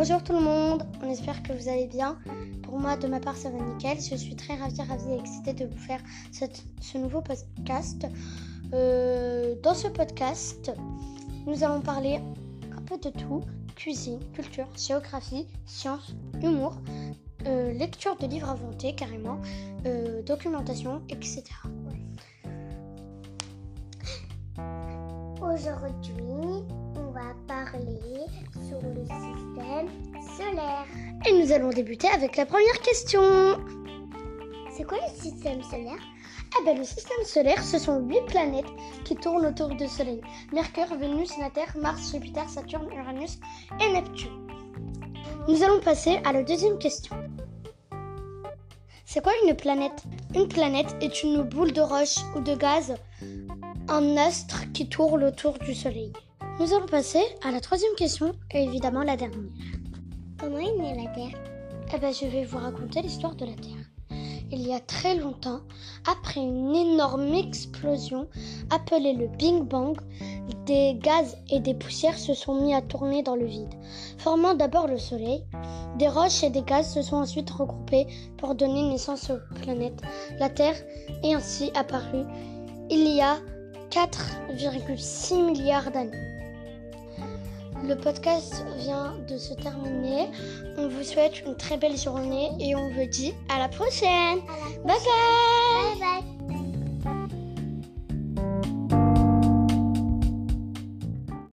Bonjour tout le monde, on espère que vous allez bien. Pour moi, de ma part, ça va nickel. Je suis très ravie, ravie et excitée de vous faire ce nouveau podcast. Euh, dans ce podcast, nous allons parler un peu de tout cuisine, culture, géographie, sciences, humour, euh, lecture de livres inventés carrément, euh, documentation, etc. Aujourd'hui, on va parler sur le système solaire. Et nous allons débuter avec la première question. C'est quoi le système solaire? Eh bien, le système solaire, ce sont huit planètes qui tournent autour du Soleil. Mercure, Vénus, la Terre, Mars, Jupiter, Saturne, Uranus et Neptune. Nous allons passer à la deuxième question. C'est quoi une planète? Une planète est une boule de roche ou de gaz, un astre qui tourne autour du Soleil. Nous allons passer à la troisième question et évidemment la dernière. Comment est née la Terre? Eh bien, je vais vous raconter l'histoire de la Terre il y a très longtemps, après une énorme explosion appelée le Big Bang, des gaz et des poussières se sont mis à tourner dans le vide, formant d'abord le Soleil. Des roches et des gaz se sont ensuite regroupés pour donner naissance aux planètes. La Terre est ainsi apparue il y a 4,6 milliards d'années. Le podcast vient de se terminer. On vous souhaite une très belle journée et on vous dit à la prochaine. bye. bye, bye.